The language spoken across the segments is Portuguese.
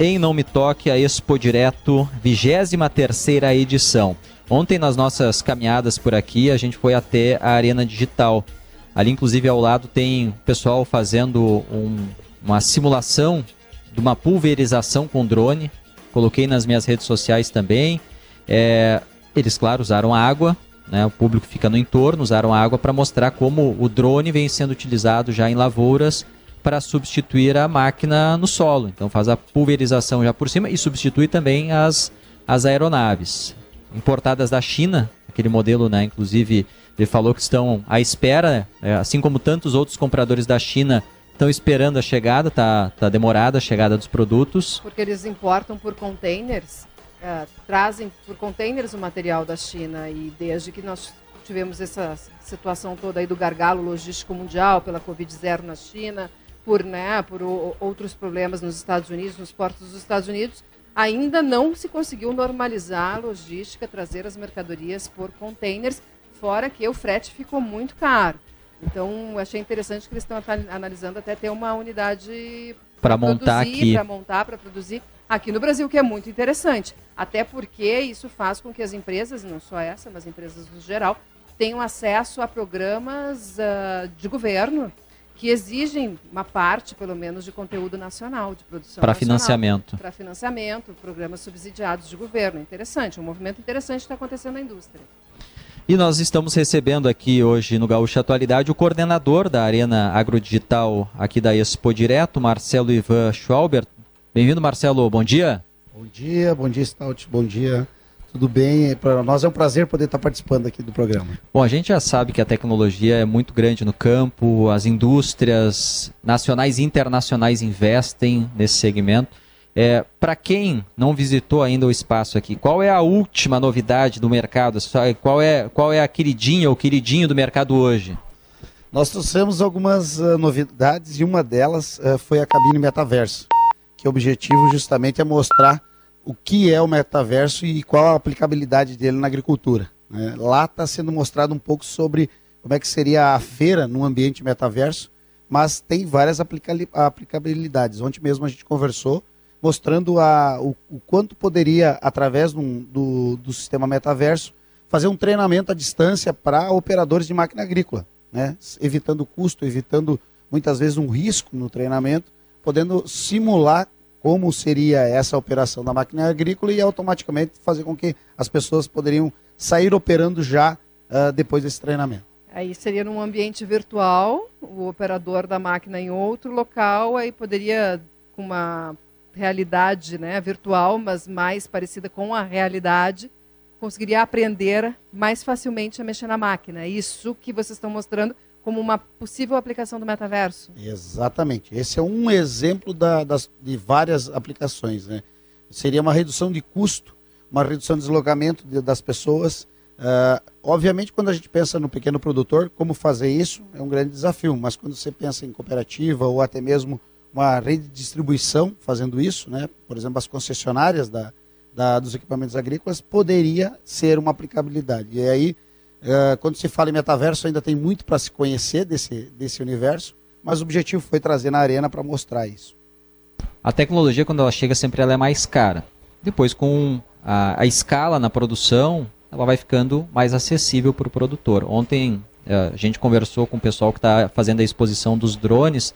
em Não Me Toque, a Expo Direto, 23 edição. Ontem, nas nossas caminhadas por aqui, a gente foi até a Arena Digital. Ali, inclusive, ao lado tem pessoal fazendo um, uma simulação de uma pulverização com drone. Coloquei nas minhas redes sociais também. É, eles, claro, usaram água, né, o público fica no entorno, usaram água para mostrar como o drone vem sendo utilizado já em lavouras para substituir a máquina no solo. Então faz a pulverização já por cima e substitui também as, as aeronaves. Importadas da China, aquele modelo, né, inclusive, ele falou que estão à espera, é, assim como tantos outros compradores da China estão esperando a chegada, tá, tá demorada a chegada dos produtos. Porque eles importam por containers, é, trazem por containers o material da China e desde que nós tivemos essa situação toda aí do gargalo logístico mundial pela Covid-0 na China, por, né, por outros problemas nos Estados Unidos, nos portos dos Estados Unidos, ainda não se conseguiu normalizar a logística, trazer as mercadorias por containers, fora que o frete ficou muito caro. Então, achei interessante que eles estão analisando até ter uma unidade para montar aqui, para montar, para produzir aqui no Brasil, que é muito interessante. Até porque isso faz com que as empresas, não só essa, mas empresas no geral, tenham acesso a programas uh, de governo que exigem uma parte, pelo menos, de conteúdo nacional, de produção Para financiamento. Para financiamento, programas subsidiados de governo. Interessante, um movimento interessante está acontecendo na indústria. E nós estamos recebendo aqui hoje no Gaúcha Atualidade o coordenador da Arena Agrodigital aqui da Expo Direto, Marcelo Ivan Schwalber. Bem-vindo, Marcelo. Bom dia. Bom dia, bom dia, Stout. Bom dia. Tudo bem? Para nós é um prazer poder estar participando aqui do programa. Bom, a gente já sabe que a tecnologia é muito grande no campo, as indústrias nacionais e internacionais investem nesse segmento. É, Para quem não visitou ainda o espaço aqui, qual é a última novidade do mercado? Qual é, qual é a queridinha ou queridinho do mercado hoje? Nós trouxemos algumas uh, novidades e uma delas uh, foi a cabine metaverso, que o objetivo justamente é mostrar o que é o metaverso e qual a aplicabilidade dele na agricultura. Né? Lá está sendo mostrado um pouco sobre como é que seria a feira num ambiente metaverso, mas tem várias aplicabilidades. Ontem mesmo a gente conversou mostrando a, o, o quanto poderia, através do, do, do, sistema metaverso, fazer um treinamento à distância para operadores de máquina agrícola, né? evitando custo, evitando muitas vezes um risco no treinamento, podendo simular como seria essa operação da máquina agrícola e automaticamente fazer com que as pessoas poderiam sair operando já uh, depois desse treinamento. Aí seria num ambiente virtual, o operador da máquina em outro local, aí poderia, com uma realidade né, virtual, mas mais parecida com a realidade, conseguiria aprender mais facilmente a mexer na máquina. Isso que vocês estão mostrando como uma possível aplicação do metaverso. Exatamente. Esse é um exemplo da, das, de várias aplicações. Né? Seria uma redução de custo, uma redução de deslocamento de, das pessoas. Uh, obviamente, quando a gente pensa no pequeno produtor, como fazer isso é um grande desafio, mas quando você pensa em cooperativa ou até mesmo uma rede de distribuição fazendo isso, né? por exemplo, as concessionárias da, da, dos equipamentos agrícolas, poderia ser uma aplicabilidade. E aí Uh, quando se fala em metaverso, ainda tem muito para se conhecer desse, desse universo, mas o objetivo foi trazer na arena para mostrar isso. A tecnologia, quando ela chega, sempre ela é mais cara. Depois, com a, a escala na produção, ela vai ficando mais acessível para o produtor. Ontem uh, a gente conversou com o pessoal que está fazendo a exposição dos drones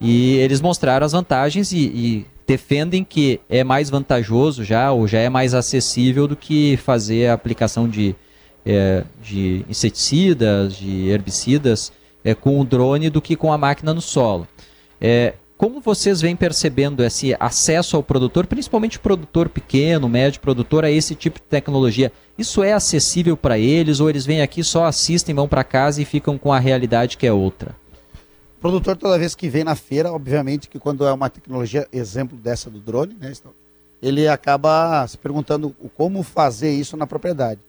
e eles mostraram as vantagens e, e defendem que é mais vantajoso já, ou já é mais acessível do que fazer a aplicação de é, de inseticidas, de herbicidas é, com o drone do que com a máquina no solo. É, como vocês vêm percebendo esse acesso ao produtor, principalmente produtor pequeno, médio produtor, a esse tipo de tecnologia? Isso é acessível para eles ou eles vêm aqui, só assistem, vão para casa e ficam com a realidade que é outra? O produtor, toda vez que vem na feira, obviamente que quando é uma tecnologia, exemplo dessa do drone, né, ele acaba se perguntando como fazer isso na propriedade.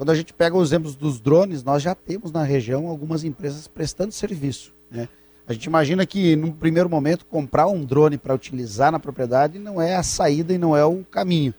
Quando a gente pega os exemplos dos drones, nós já temos na região algumas empresas prestando serviço. Né? A gente imagina que, num primeiro momento, comprar um drone para utilizar na propriedade não é a saída e não é o caminho.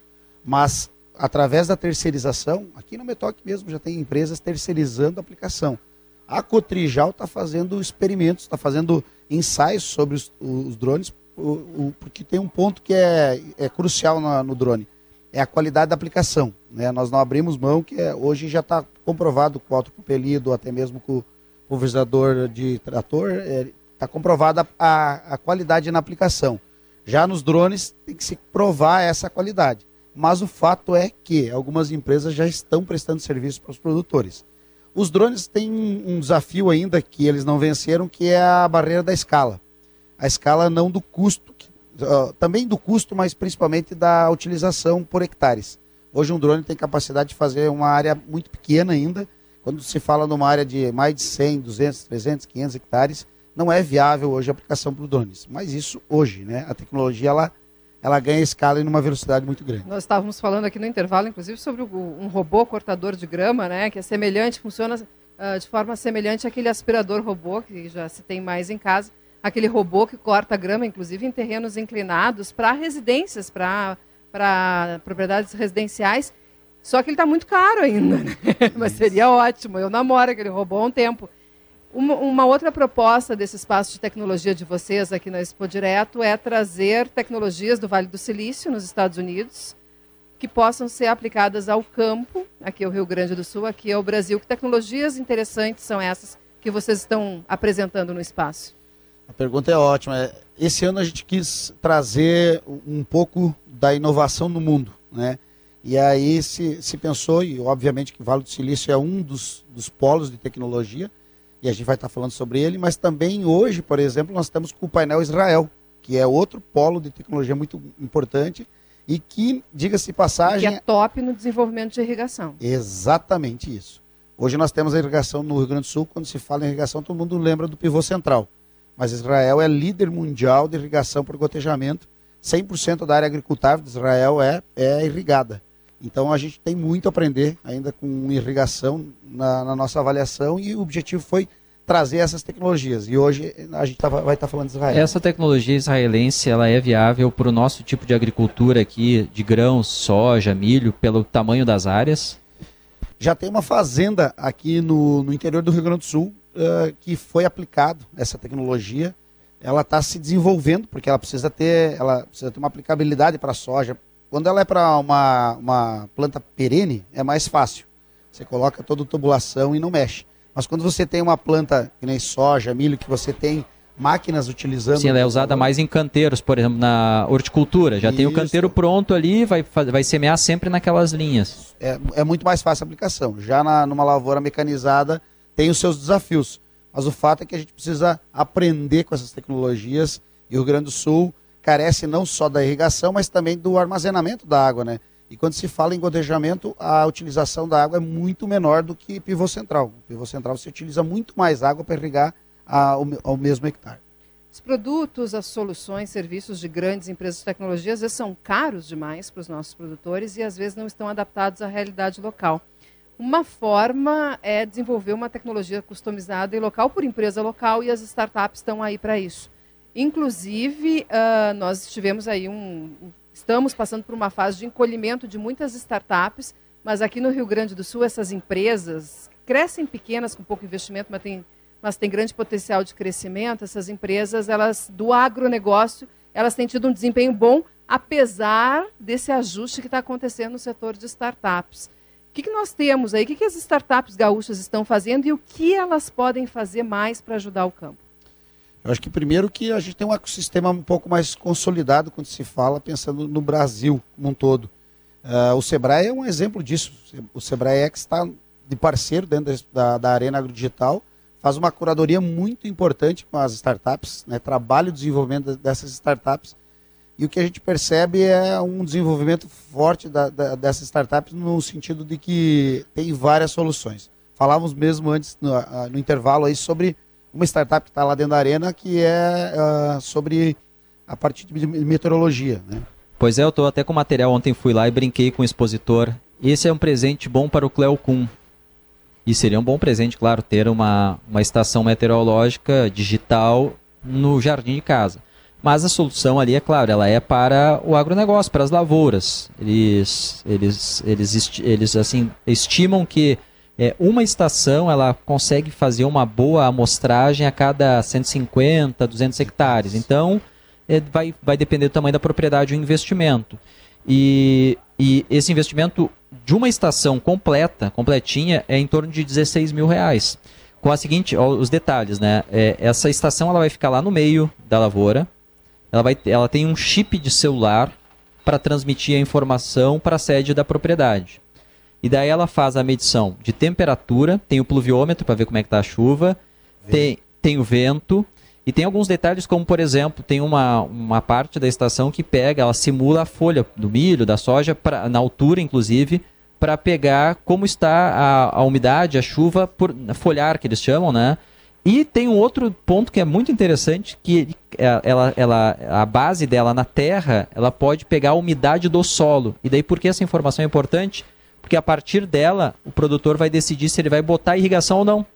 Mas, através da terceirização, aqui no Metoc mesmo já tem empresas terceirizando a aplicação. A Cotrijal está fazendo experimentos, está fazendo ensaios sobre os, os drones o, o, porque tem um ponto que é, é crucial na, no drone, é a qualidade da aplicação. Né? Nós não abrimos mão, que é, hoje já está comprovado com o autopropelido, até mesmo com o pulverizador de trator, está é, tá comprovada a, a qualidade na aplicação. Já nos drones tem que se provar essa qualidade. Mas o fato é que algumas empresas já estão prestando serviço para os produtores. Os drones têm um desafio ainda que eles não venceram, que é a barreira da escala. A escala não do custo, também do custo, mas principalmente da utilização por hectares. Hoje um drone tem capacidade de fazer uma área muito pequena ainda. Quando se fala numa área de mais de 100, 200, 300, 500 hectares, não é viável hoje a aplicação para drones. Mas isso hoje, né? A tecnologia ela ela ganha escala em uma velocidade muito grande. Nós estávamos falando aqui no intervalo, inclusive, sobre um robô cortador de grama, né, que é semelhante, funciona uh, de forma semelhante àquele aspirador robô que já se tem mais em casa, aquele robô que corta grama, inclusive em terrenos inclinados, para residências, para propriedades residenciais. Só que ele está muito caro ainda, né? mas seria ótimo. Eu namoro aquele robô há um tempo. Uma, uma, outra proposta desse espaço de tecnologia de vocês aqui na Expo Direto é trazer tecnologias do Vale do Silício, nos Estados Unidos, que possam ser aplicadas ao campo, aqui o Rio Grande do Sul, aqui o Brasil. Que tecnologias interessantes são essas que vocês estão apresentando no espaço? A pergunta é ótima. Esse ano a gente quis trazer um pouco da inovação no mundo, né? E aí se, se pensou, e obviamente que o Vale do Silício é um dos, dos polos de tecnologia, e a gente vai estar falando sobre ele, mas também hoje, por exemplo, nós estamos com o painel Israel, que é outro polo de tecnologia muito importante e que, diga-se passagem... que é top no desenvolvimento de irrigação. Exatamente isso. Hoje nós temos a irrigação no Rio Grande do Sul, quando se fala em irrigação, todo mundo lembra do pivô central. Mas Israel é líder mundial de irrigação por gotejamento. 100% da área agricultável de Israel é, é irrigada. Então a gente tem muito a aprender ainda com irrigação na, na nossa avaliação e o objetivo foi trazer essas tecnologias. E hoje a gente tá, vai estar tá falando de Israel. Essa tecnologia israelense ela é viável para o nosso tipo de agricultura aqui, de grãos, soja, milho, pelo tamanho das áreas? Já tem uma fazenda aqui no, no interior do Rio Grande do Sul uh, que foi aplicado essa tecnologia. Ela está se desenvolvendo porque ela precisa ter, ela precisa ter uma aplicabilidade para a soja, quando ela é para uma, uma planta perene, é mais fácil. Você coloca toda a tubulação e não mexe. Mas quando você tem uma planta que nem soja, milho, que você tem máquinas utilizando. Sim, ela é usada mais em canteiros, por exemplo, na horticultura. Já Isso. tem o canteiro pronto ali, vai, vai semear sempre naquelas linhas. É, é muito mais fácil a aplicação. Já na, numa lavoura mecanizada tem os seus desafios. Mas o fato é que a gente precisa aprender com essas tecnologias. E o Rio Grande do Sul carece não só da irrigação, mas também do armazenamento da água, né? E quando se fala em gotejamento, a utilização da água é muito menor do que pivô central. O pivô central você utiliza muito mais água para irrigar ao, ao mesmo hectare. Os produtos, as soluções, serviços de grandes empresas de tecnologia às vezes são caros demais para os nossos produtores e às vezes não estão adaptados à realidade local. Uma forma é desenvolver uma tecnologia customizada e local por empresa local e as startups estão aí para isso. Inclusive, uh, nós tivemos aí um. Estamos passando por uma fase de encolhimento de muitas startups, mas aqui no Rio Grande do Sul, essas empresas crescem pequenas, com pouco investimento, mas tem, mas tem grande potencial de crescimento. Essas empresas, elas do agronegócio, elas têm tido um desempenho bom, apesar desse ajuste que está acontecendo no setor de startups. O que, que nós temos aí? O que, que as startups gaúchas estão fazendo e o que elas podem fazer mais para ajudar o campo? Eu acho que primeiro que a gente tem um ecossistema um pouco mais consolidado quando se fala pensando no Brasil como um todo. Uh, o Sebrae é um exemplo disso. O Sebrae X está de parceiro dentro da, da Arena Agrodigital, faz uma curadoria muito importante com as startups, né, trabalha o desenvolvimento dessas startups. E o que a gente percebe é um desenvolvimento forte da, da, no sentido de que tem várias soluções. Falávamos mesmo antes, no, no intervalo, aí sobre uma startup que está lá dentro da arena que é uh, sobre a parte de meteorologia. Né? Pois é, eu estou até com material. Ontem fui lá e brinquei com o expositor. Esse é um presente bom para o Cleo Kuhn. E seria um bom presente, claro, ter uma, uma estação meteorológica digital no jardim de casa. Mas a solução ali, é claro, ela é para o agronegócio, para as lavouras. Eles, eles, eles, eles assim, estimam que é, uma estação ela consegue fazer uma boa amostragem a cada 150, 200 hectares. Então, é, vai, vai depender do tamanho da propriedade e o investimento. E, e esse investimento de uma estação completa, completinha, é em torno de 16 mil reais. Com a seguinte, ó, os detalhes, né? É, essa estação ela vai ficar lá no meio da lavoura. Ela, vai, ela tem um chip de celular para transmitir a informação para a sede da propriedade. E daí ela faz a medição de temperatura, tem o pluviômetro para ver como é que está a chuva, tem, tem o vento, e tem alguns detalhes, como por exemplo, tem uma, uma parte da estação que pega, ela simula a folha do milho, da soja, pra, na altura inclusive, para pegar como está a, a, umidade, a chuva, por folhar, que eles chamam, né? E tem um outro ponto que é muito interessante, que é, ela, ela, a base dela na terra, ela pode pegar a umidade do solo. E daí por que essa informação é importante? Porque a partir dela, o produtor vai decidir se ele vai botar irrigação ou não.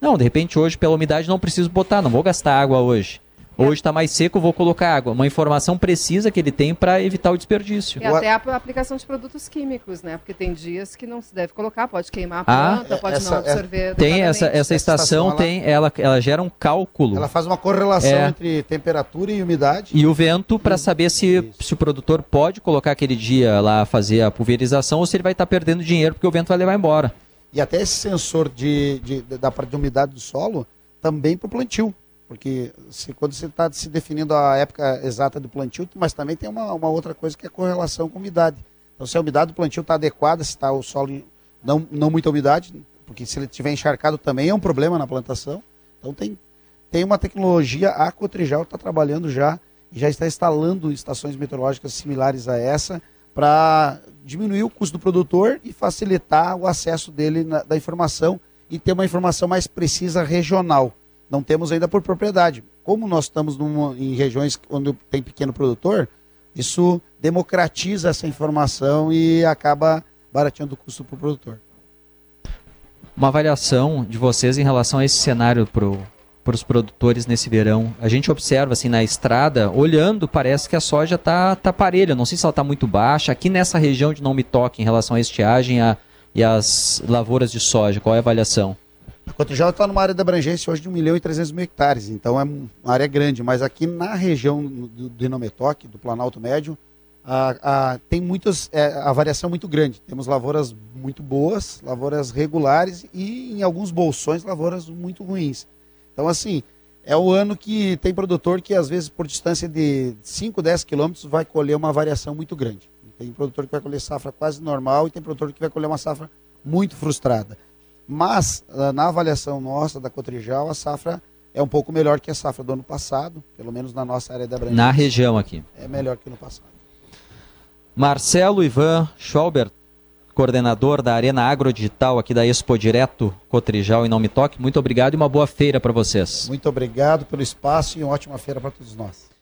Não, de repente hoje pela umidade não preciso botar, não vou gastar água hoje. Hoje está mais seco, vou colocar água. Uma informação precisa que ele tem para evitar o desperdício. E até a aplicação de produtos químicos, né? Porque tem dias que não se deve colocar, pode queimar a ah, planta, ah, pode essa, não absorver. É, tem essa, essa estação, estação tem, ela, ela gera um cálculo. Ela faz uma correlação é, entre temperatura e umidade. E o vento para saber se, se o produtor pode colocar aquele dia lá fazer a pulverização ou se ele vai estar tá perdendo dinheiro porque o vento vai levar embora. E até esse sensor de, de, de da parte de umidade do solo também para o plantio. Porque se, quando você está se definindo a época exata do plantio, mas também tem uma, uma outra coisa que é a correlação com a umidade. Então, se a umidade do plantio está adequada, se está o solo não, não muita umidade, porque se ele estiver encharcado também é um problema na plantação. Então, tem, tem uma tecnologia, a Cotrijal está trabalhando já, já está instalando estações meteorológicas similares a essa, para diminuir o custo do produtor e facilitar o acesso dele na, da informação e ter uma informação mais precisa regional. Não temos ainda por propriedade. Como nós estamos numa, em regiões onde tem pequeno produtor, isso democratiza essa informação e acaba barateando o custo para o produtor. Uma avaliação de vocês em relação a esse cenário para os produtores nesse verão. A gente observa assim na estrada, olhando, parece que a soja tá, tá parelha. Não sei se ela está muito baixa. Aqui nessa região de não me toque em relação à estiagem a, e às lavouras de soja, qual é a avaliação? A Cotijal está numa área de abrangência hoje de 1 milhão e 300 mil hectares, então é uma área grande, mas aqui na região do, do do Planalto Médio, a, a, tem muitas, é, a variação é muito grande. Temos lavouras muito boas, lavouras regulares e em alguns bolsões lavouras muito ruins. Então, assim, é o ano que tem produtor que, às vezes, por distância de 5, 10 quilômetros, vai colher uma variação muito grande. Tem produtor que vai colher safra quase normal e tem produtor que vai colher uma safra muito frustrada. Mas, ah, na avaliação nossa da Cotrijal, a safra é um pouco melhor que a safra do ano passado, pelo menos na nossa área da abrangência. Na região aqui. É melhor que no passado. Marcelo Ivan Schauber, coordenador da Arena Agrodigital aqui da Expo Direto Cotrijal e Não Me Toque. Muito obrigado e uma boa feira para vocês. Muito obrigado pelo espaço e uma ótima feira para todos nós.